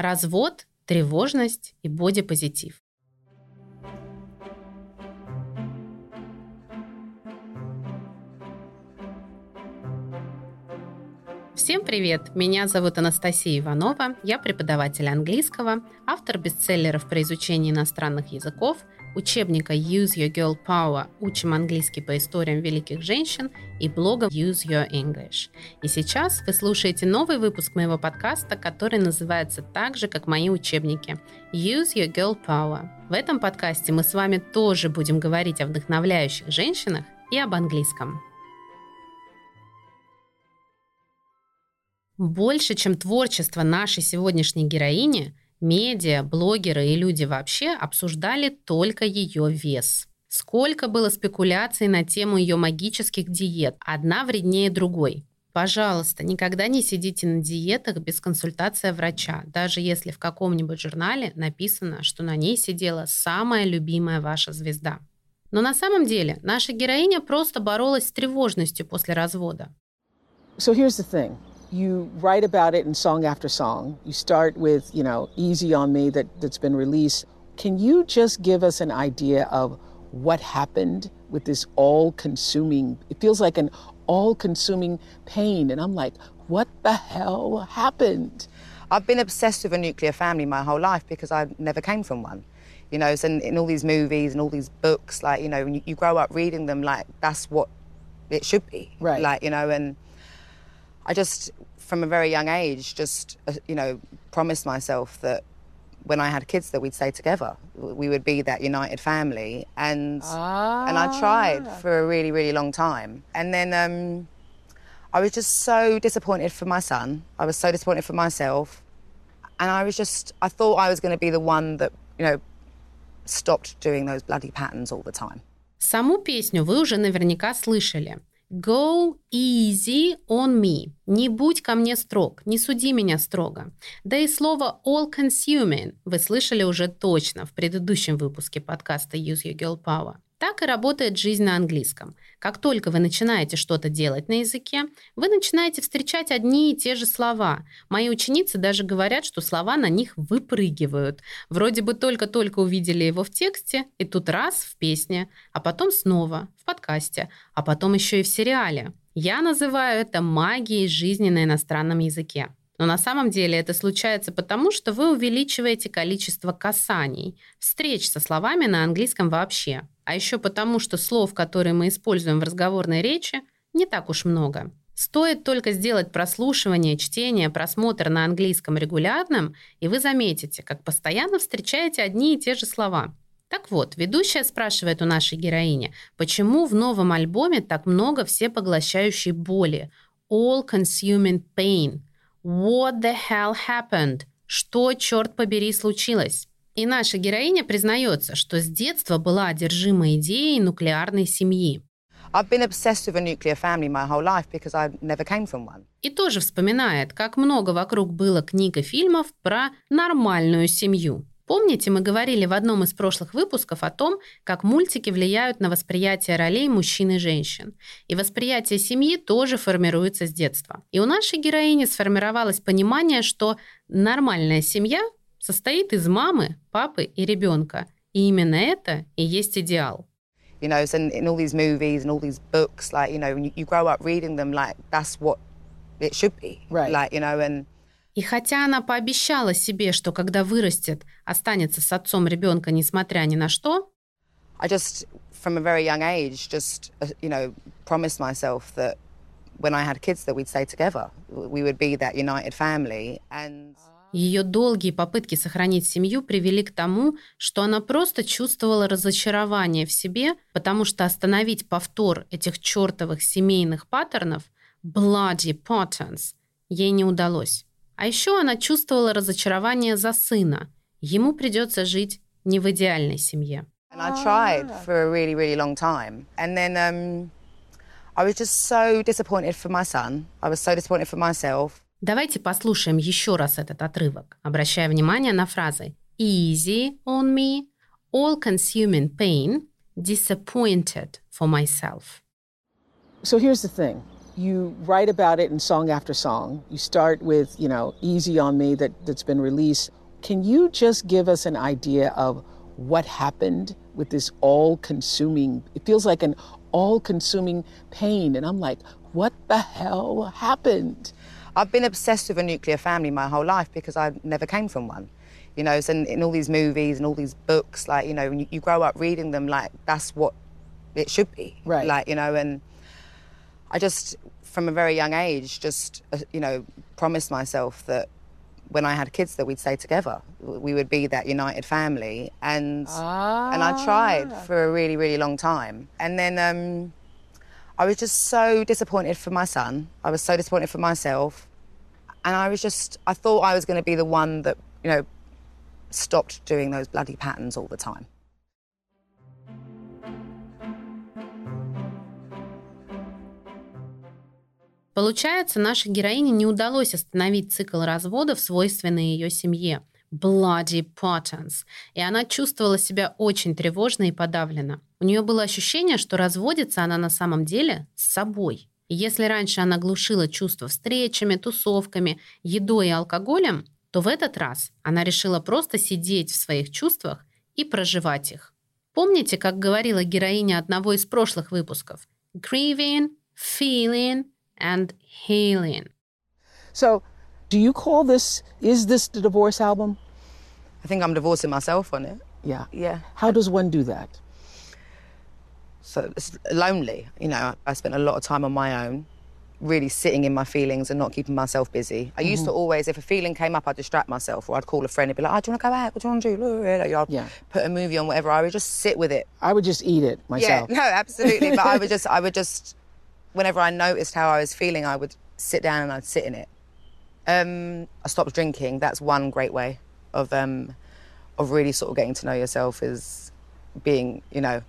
Развод, тревожность и бодипозитив. Всем привет! Меня зовут Анастасия Иванова, я преподаватель английского, автор бестселлеров про изучение иностранных языков, учебника Use Your Girl Power «Учим английский по историям великих женщин» и блога Use Your English. И сейчас вы слушаете новый выпуск моего подкаста, который называется так же, как мои учебники Use Your Girl Power. В этом подкасте мы с вами тоже будем говорить о вдохновляющих женщинах и об английском. Больше, чем творчество нашей сегодняшней героини, медиа, блогеры и люди вообще обсуждали только ее вес. Сколько было спекуляций на тему ее магических диет, одна вреднее другой. Пожалуйста, никогда не сидите на диетах без консультации врача, даже если в каком-нибудь журнале написано, что на ней сидела самая любимая ваша звезда. Но на самом деле наша героиня просто боролась с тревожностью после развода. So here's the thing. You write about it in song after song. You start with, you know, Easy on Me that, that's been released. Can you just give us an idea of what happened with this all consuming, it feels like an all consuming pain. And I'm like, what the hell happened? I've been obsessed with a nuclear family my whole life because I never came from one. You know, so in, all these movies and all these books, like, you know, when you, you grow up reading them, like, that's what it should be. Right. Like, you know, and I just, from a very young age, just, uh, you know, promised myself that when I had kids that we'd stay together. We would be that united family. And, ah. and I tried for a really, really long time. And then um, I was just so disappointed for my son. I was so disappointed for myself. And I was just, I thought I was going to be the one that, you know, stopped doing those bloody patterns all the time. Саму песню вы уже наверняка слышали. Go easy on me. Не будь ко мне строг, не суди меня строго. Да и слово all-consuming вы слышали уже точно в предыдущем выпуске подкаста Use Your Girl Power. Так и работает жизнь на английском. Как только вы начинаете что-то делать на языке, вы начинаете встречать одни и те же слова. Мои ученицы даже говорят, что слова на них выпрыгивают. Вроде бы только-только увидели его в тексте, и тут раз в песне, а потом снова в подкасте, а потом еще и в сериале. Я называю это магией жизни на иностранном языке. Но на самом деле это случается потому, что вы увеличиваете количество касаний, встреч со словами на английском вообще. А еще потому, что слов, которые мы используем в разговорной речи, не так уж много. Стоит только сделать прослушивание, чтение, просмотр на английском регулярным, и вы заметите, как постоянно встречаете одни и те же слова. Так вот, ведущая спрашивает у нашей героини, почему в новом альбоме так много всепоглощающей боли, all-consuming pain – What the hell happened? Что, черт побери, случилось? И наша героиня признается, что с детства была одержима идеей нуклеарной семьи. И тоже вспоминает, как много вокруг было книг и фильмов про нормальную семью. Помните, мы говорили в одном из прошлых выпусков о том, как мультики влияют на восприятие ролей мужчин и женщин. И восприятие семьи тоже формируется с детства. И у нашей героини сформировалось понимание, что нормальная семья состоит из мамы, папы и ребенка. И именно это и есть идеал. You know, so in, in all these movies and all these books, like, you know, when you, you grow up reading them, like, that's what it should be. Right. Like, you know, and И хотя она пообещала себе, что когда вырастет, останется с отцом ребенка, несмотря ни на что, I just, from a very young age, just, uh, you know, promised myself that when I had kids that we'd stay together. We would be that united family. And... Ее долгие попытки сохранить семью привели к тому, что она просто чувствовала разочарование в себе, потому что остановить повтор этих чертовых семейных паттернов, bloody patterns, ей не удалось. А еще она чувствовала разочарование за сына. Ему придется жить не в идеальной семье. And I tried for a really, really long time. And then um, I was just so disappointed for my son. I was so disappointed for myself. Давайте послушаем еще раз этот отрывок, обращая внимание на фразы easy on me, all-consuming pain, disappointed for myself. So here's the thing. you write about it in song after song. You start with, you know, Easy on Me that, that's been released. Can you just give us an idea of what happened with this all consuming, it feels like an all consuming pain. And I'm like, what the hell happened? I've been obsessed with a nuclear family my whole life because I never came from one. You know, so in, in all these movies and all these books, like, you know, when you, you grow up reading them, like, that's what it should be. Right. Like, you know, and I just, from a very young age, just, uh, you know, promised myself that when I had kids that we'd stay together. We would be that united family. And and I tried for a really, really long time. And then um, I was just so disappointed for my son. I was so disappointed for myself. And I was just I thought I was gonna be the one that, you know, stopped doing those bloody patterns all the time. Получается, нашей героине не удалось остановить цикл разводов, свойственный ее семье. Bloody patterns. И она чувствовала себя очень тревожно и подавленно. У нее было ощущение, что разводится она на самом деле с собой. И если раньше она глушила чувства встречами, тусовками, едой и алкоголем, то в этот раз она решила просто сидеть в своих чувствах и проживать их. Помните, как говорила героиня одного из прошлых выпусков? Grieving, feeling – and healing. So, do you call this, is this the divorce album? I think I'm divorcing myself on it. Yeah. Yeah. How does one do that? So it's lonely. You know, I spent a lot of time on my own, really sitting in my feelings and not keeping myself busy. I used to always, if a feeling came up, I'd distract myself or I'd call a friend and be like, oh, do you want to go out? What do you want to do? Like, I'd Yeah. put a movie on, whatever. I would just sit with it. I would just eat it myself. Yeah, no, absolutely. but I would just, I would just, whenever I noticed how I was feeling, I would sit down and I'd sit in it. Um, I stopped drinking. That's one great way of um, of really sort of getting to know yourself is being, you know,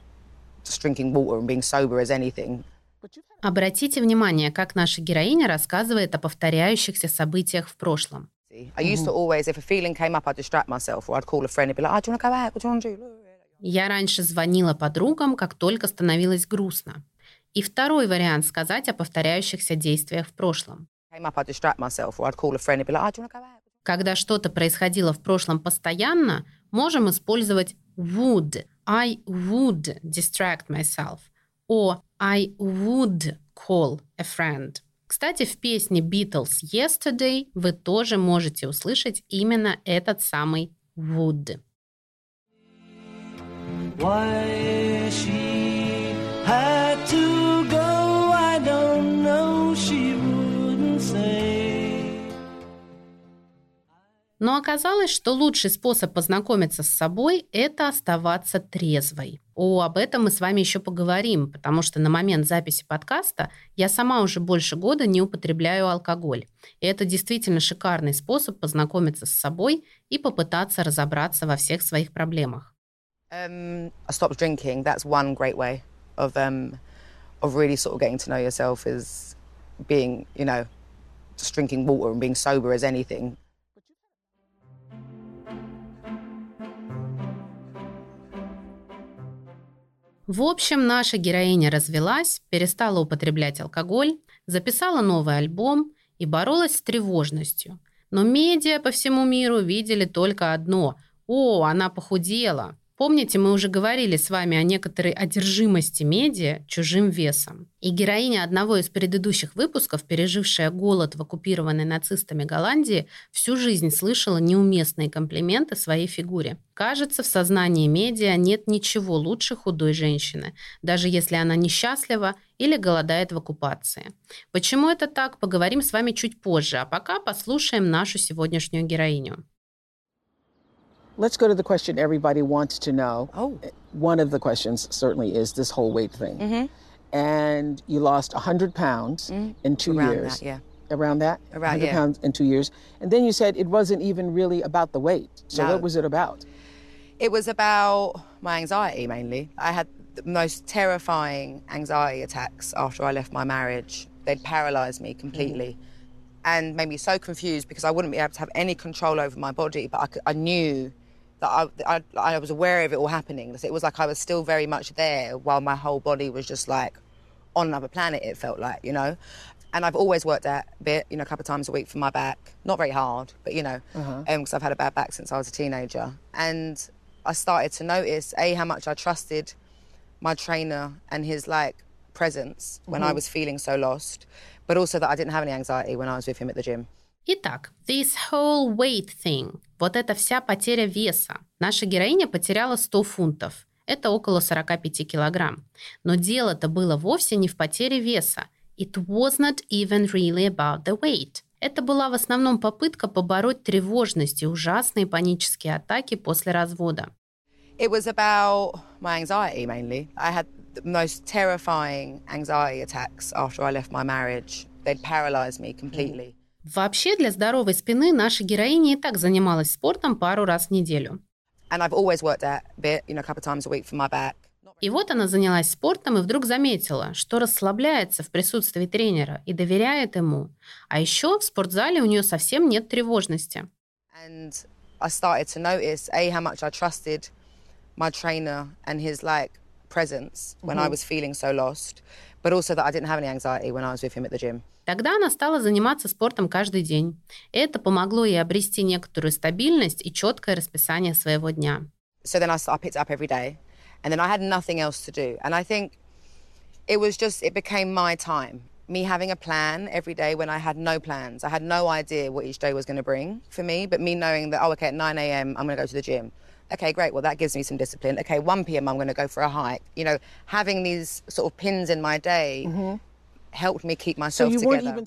just drinking water and being sober as anything. Обратите внимание, как наша героиня рассказывает о повторяющихся событиях в прошлом. Oh? Я раньше звонила подругам, как только становилось грустно. И второй вариант сказать о повторяющихся действиях в прошлом. Oh? Когда что-то происходило в прошлом постоянно, можем использовать would. I would distract myself. Or I would call a friend. Кстати, в песне Beatles Yesterday вы тоже можете услышать именно этот самый would. Why she had to Но оказалось, что лучший способ познакомиться с собой – это оставаться трезвой. О, об этом мы с вами еще поговорим, потому что на момент записи подкаста я сама уже больше года не употребляю алкоголь. И это действительно шикарный способ познакомиться с собой и попытаться разобраться во всех своих проблемах. Just drinking water and being sober as anything. В общем, наша героиня развелась, перестала употреблять алкоголь, записала новый альбом и боролась с тревожностью. Но медиа по всему миру видели только одно – «О, она похудела!» Помните, мы уже говорили с вами о некоторой одержимости медиа чужим весом. И героиня одного из предыдущих выпусков, пережившая голод в оккупированной нацистами Голландии, всю жизнь слышала неуместные комплименты своей фигуре. Кажется, в сознании медиа нет ничего лучше худой женщины, даже если она несчастлива или голодает в оккупации. Почему это так, поговорим с вами чуть позже, а пока послушаем нашу сегодняшнюю героиню. Let's go to the question everybody wants to know. Oh. One of the questions certainly is this whole weight thing. Mhm. And you lost 100 pounds in two Around years. that, yeah. Around that? Around, 100 yeah. pounds in two years. And then you said it wasn't even really about the weight. So No. what was it about? It was about my anxiety mainly. I had the most terrifying anxiety attacks after I left my marriage. They'd paralyzed me completely and made me so confused because I wouldn't be able to have any control over my body. But I, could, I knew that I, I, I was aware of it all happening. It was like I was still very much there while my whole body was just like on another planet, it felt like, you know. And I've always worked out a bit, you know, a couple of times a week for my back. Not very hard, but you know, uh-huh. um, because I've had a bad back since I was a teenager. And I started to notice a how much I trusted my trainer and his like presence when I mm-hmm. was feeling so lost, but also that I didn't have any anxiety when I was with him at the gym. Итак, this whole weight thing, вот эта вся потеря веса. Наша героиня потеряла 100 фунтов. Это около 45 килограмм. Но дело-то было вовсе не в потере веса. It was not even really about the weight. Это была в основном попытка побороть тревожность и ужасные панические атаки после развода. It was about my anxiety mainly. I had the most terrifying anxiety attacks after I left my marriage. They'd paralyze me completely. Вообще для здоровой спины наша героиня и так занималась спортом пару раз в неделю. И вот она занялась спортом и вдруг заметила, что расслабляется в присутствии тренера и доверяет ему. А еще в спортзале у нее совсем нет тревожности. Notice a how much I trusted my trainer and his like presence when I was feeling so lost, but also that I didn't have any anxiety when I was with him at the gym. Тогда она стала заниматься спортом каждый день. Это помогло ей обрести некоторую стабильность и четкое расписание своего дня. So then I, s- I picked it up every day, and then I had nothing else to do. And I think it was just it became my time. Me having a plan every day when I had no plans. I had no idea what each day was going to bring for me, but me knowing that, oh, okay, at 9 a.m., I'm going to go to the gym. Okay, great. Well, that gives me some discipline. Okay, 1 p.m., I'm going to go for a hike. You know, having these sort of pins in my day helped me keep So myself you together.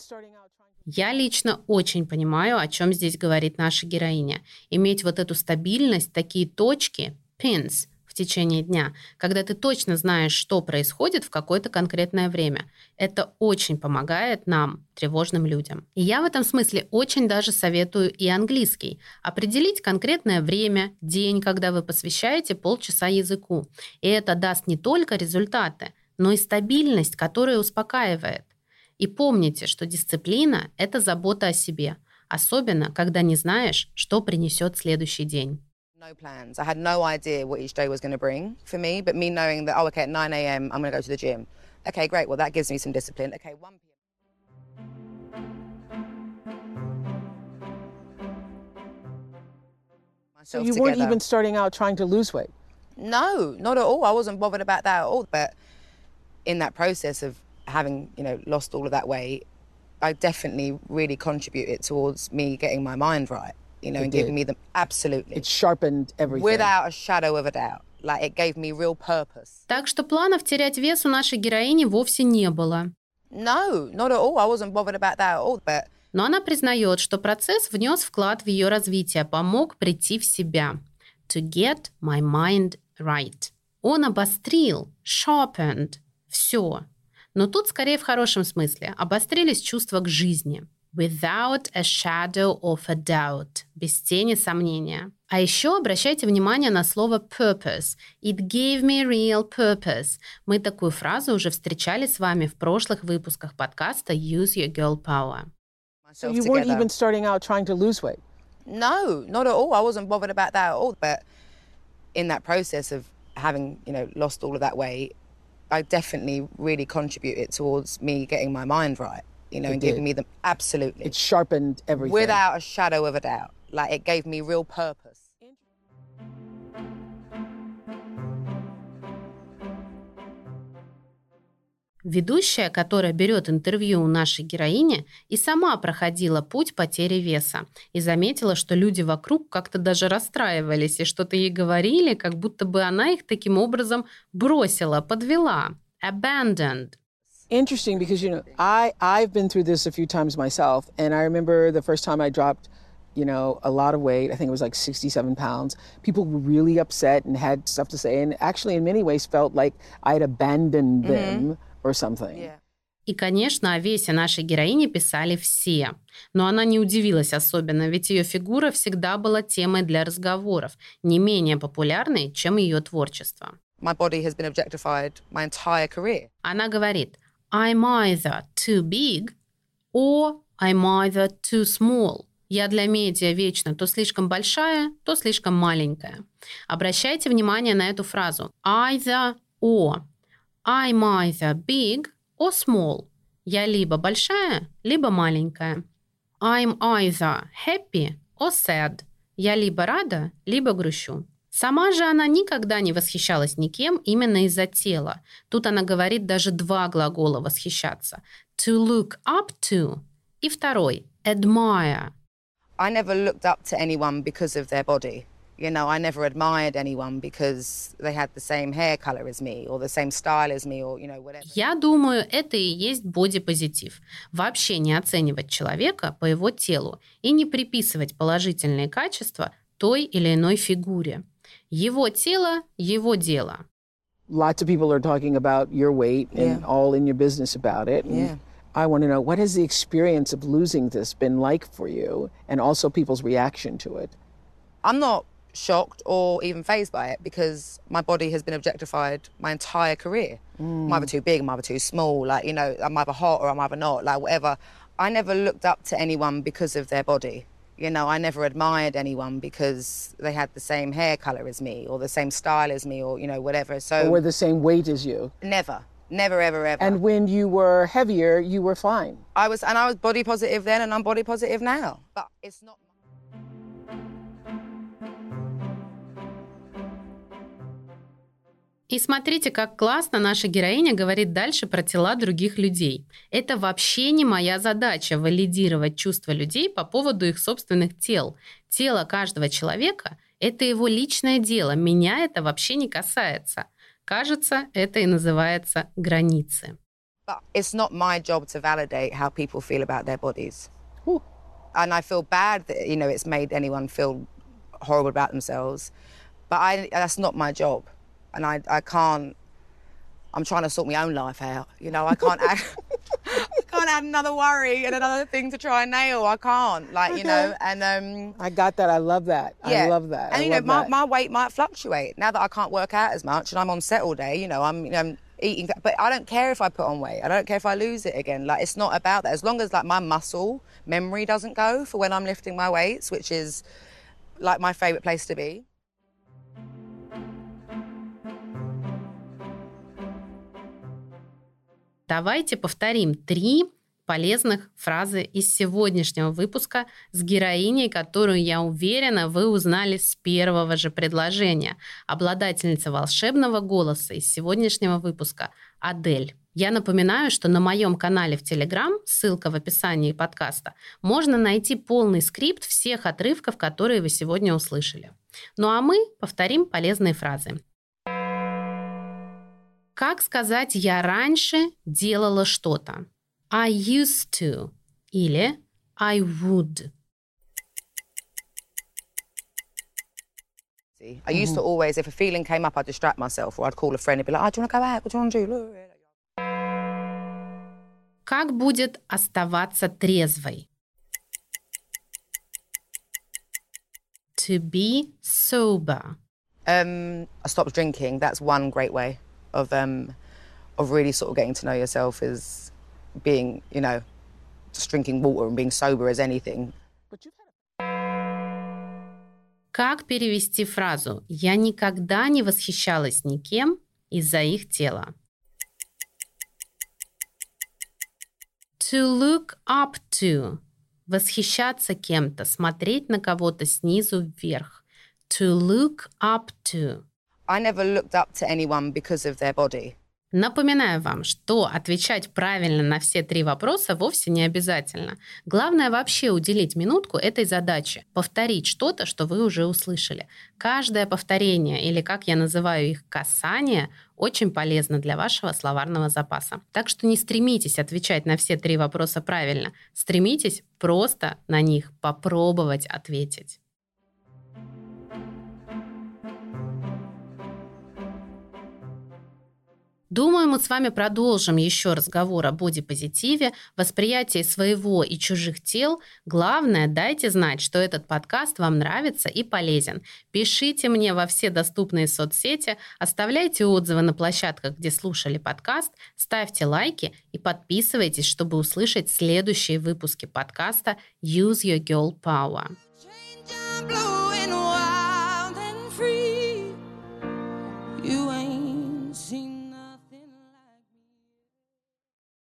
Я лично очень понимаю, о чем здесь говорит наша героиня. Иметь вот эту стабильность, такие точки, pins, в течение дня, когда ты точно знаешь, что происходит в какое-то конкретное время. Это очень помогает нам, тревожным людям. И я в этом смысле очень даже советую и английский. Определить конкретное время, день, когда вы посвящаете полчаса языку. И это даст не только результаты, но и стабильность, которая успокаивает. И помните, что дисциплина – это забота о себе, особенно когда не знаешь, что принесет следующий день. No plans. I had no idea what each day was going to bring for me, but me knowing that, oh, okay, at 9 a.m., I'm going to go to the gym. Okay, great. Well, that gives me some discipline. Okay, 1 p.m. So you weren't even starting out trying to lose weight. No, not at all. I wasn't bothered about that at all. But in that process of having, you know, lost all of that weight, I definitely really contributed towards me getting my mind right, you know, It and giving did. me the absolutely It sharpened everything. without a shadow of a doubt. Like it gave me real purpose. Так что планов терять вес у нашей героини вовсе не было. No, not at all. I wasn't bothered about that at all. But Но она признает, что процесс внес вклад в ее развитие, помог прийти в себя. To get my mind right. Он обострил, sharpened, все. Но тут скорее в хорошем смысле. Обострились чувства к жизни. Without a shadow of a doubt. Без тени сомнения. А еще обращайте внимание на слово purpose. It gave me real purpose. Мы такую фразу уже встречали с вами в прошлых выпусках подкаста Use Your Girl Power. So myself you weren't together. even starting out trying to lose weight. No, not at all. I wasn't bothered about that at all. But in that process of having, you know, lost all of that weight, I definitely really contributed towards me getting my mind right, You know, It and did. giving me the absolutely It sharpened everything. without a shadow of a doubt. Like it gave me real purpose. Ведущая, которая берет интервью у нашей героини, и сама проходила путь потери веса и заметила, что люди вокруг как-то даже расстраивались и что-то ей говорили, как будто бы она их таким образом бросила, подвела. Abandoned. Interesting because you know I I've been through this a few times myself, and I remember the first time I dropped, you know, a lot of weight. I think it was like 67 pounds. People were really upset and had stuff to say, and actually, in many ways, felt like I had abandoned them or something. Yeah. И, конечно, о весе нашей героини писали все. Но она не удивилась особенно, ведь ее фигура всегда была темой для разговоров, не менее популярной, чем ее творчество. My body has been objectified my entire career. Она говорит, I'm either too big or I'm either too small. Я для медиа вечно то слишком большая, то слишком маленькая. Обращайте внимание на эту фразу. Either or. I'm either big or small. Я либо большая, либо маленькая. I'm either happy or sad. Я либо рада, либо грущу. Сама же она никогда не восхищалась никем именно из-за тела. Тут она говорит даже два глагола восхищаться. To look up to и второй admire. I never looked up to anyone because of their body. You know, I never admired anyone because they had the same hair color as me or the same style as me or, you know, whatever. Я думаю, это и есть бодипозитив. Вообще не оценивать человека по его телу и не приписывать положительные качества той или иной фигуре. Его тело – его дело. Lots of people are talking about your weight and Yeah. all in your business about it. And Yeah. I want to know what has the experience of losing this been like for you and also people's reaction to it? I'm not shocked or even phased by it because my body has been objectified my entire career. I'm either too big, I'm either too small, like, you know, I'm either hot or I'm either not, like, whatever. I never looked up to anyone because of their body. You know, I never admired anyone because they had the same hair color as me or the same style as me or, you know, whatever. So, Or were the same weight as you? never, never, ever, ever. And when you were heavier, you were fine. I was, and I was body positive then and I'm body positive now. But it's not. И смотрите, как классно наша героиня говорит дальше про тела других людей. Это вообще не моя задача валидировать чувства людей по поводу их собственных тел. Тело каждого человека – это его личное дело. Меня это вообще не касается. Кажется, это и называется границы. But it's not my job to validate how people feel about their bodies. Whew. And I feel bad that, you know, it's made anyone feel horrible about themselves. But I, that's not my job. And I, I can't, I'm trying to sort my own life out. You know, I can't add, I can't add another worry and another thing to try and nail. I can't, like, you know, and, um, I got that. I love that. yeah. I love that. And I you know, my, that. my weight might fluctuate now that I can't work out as much and I'm on set all day. You know, I'm, you know, I'm eating, but I don't care if I put on weight. I don't care if I lose it again. Like it's not about that. As long as like my muscle memory doesn't go for when I'm lifting my weights, which is like my favorite place to be. Давайте повторим три полезных фразы из сегодняшнего выпуска с героиней, которую, я уверена, вы узнали с первого же предложения. Обладательница волшебного голоса из сегодняшнего выпуска Адель. Я напоминаю, что на моем канале в Телеграм, ссылка в описании подкаста, можно найти полный скрипт всех отрывков, которые вы сегодня услышали. Ну а мы повторим полезные фразы. Как сказать «я раньше делала что-то»? I used to или I would. I used to always, if a feeling came up, I'd distract myself or I'd call a friend and be like, oh, do you want to go out? What do you want to do? Как будет оставаться трезвой? To be sober. Um, I stopped drinking. That's one great way of um, of really sort of getting to know yourself is being, you know, just drinking water and being sober as anything. Как перевести фразу «Я никогда не восхищалась никем из-за их тела»? To look up to – восхищаться кем-то, смотреть на кого-то снизу вверх. To look up to. I never looked up to anyone because of their body. Напоминаю вам, что отвечать правильно на все три вопроса вовсе не обязательно. Главное вообще уделить минутку этой задаче, повторить что-то, что вы уже услышали. Каждое повторение, или как я называю их, касание, очень полезно для вашего словарного запаса. Так что не стремитесь отвечать на все три вопроса правильно. Стремитесь просто на них попробовать ответить. Думаю, мы с вами продолжим еще разговор о бодипозитиве, восприятии своего и чужих тел. Главное, дайте знать, что этот подкаст вам нравится и полезен. Пишите мне во все доступные соцсети, оставляйте отзывы на площадках, где слушали подкаст, ставьте лайки и подписывайтесь, чтобы услышать следующие выпуски подкаста Use Your Girl Power.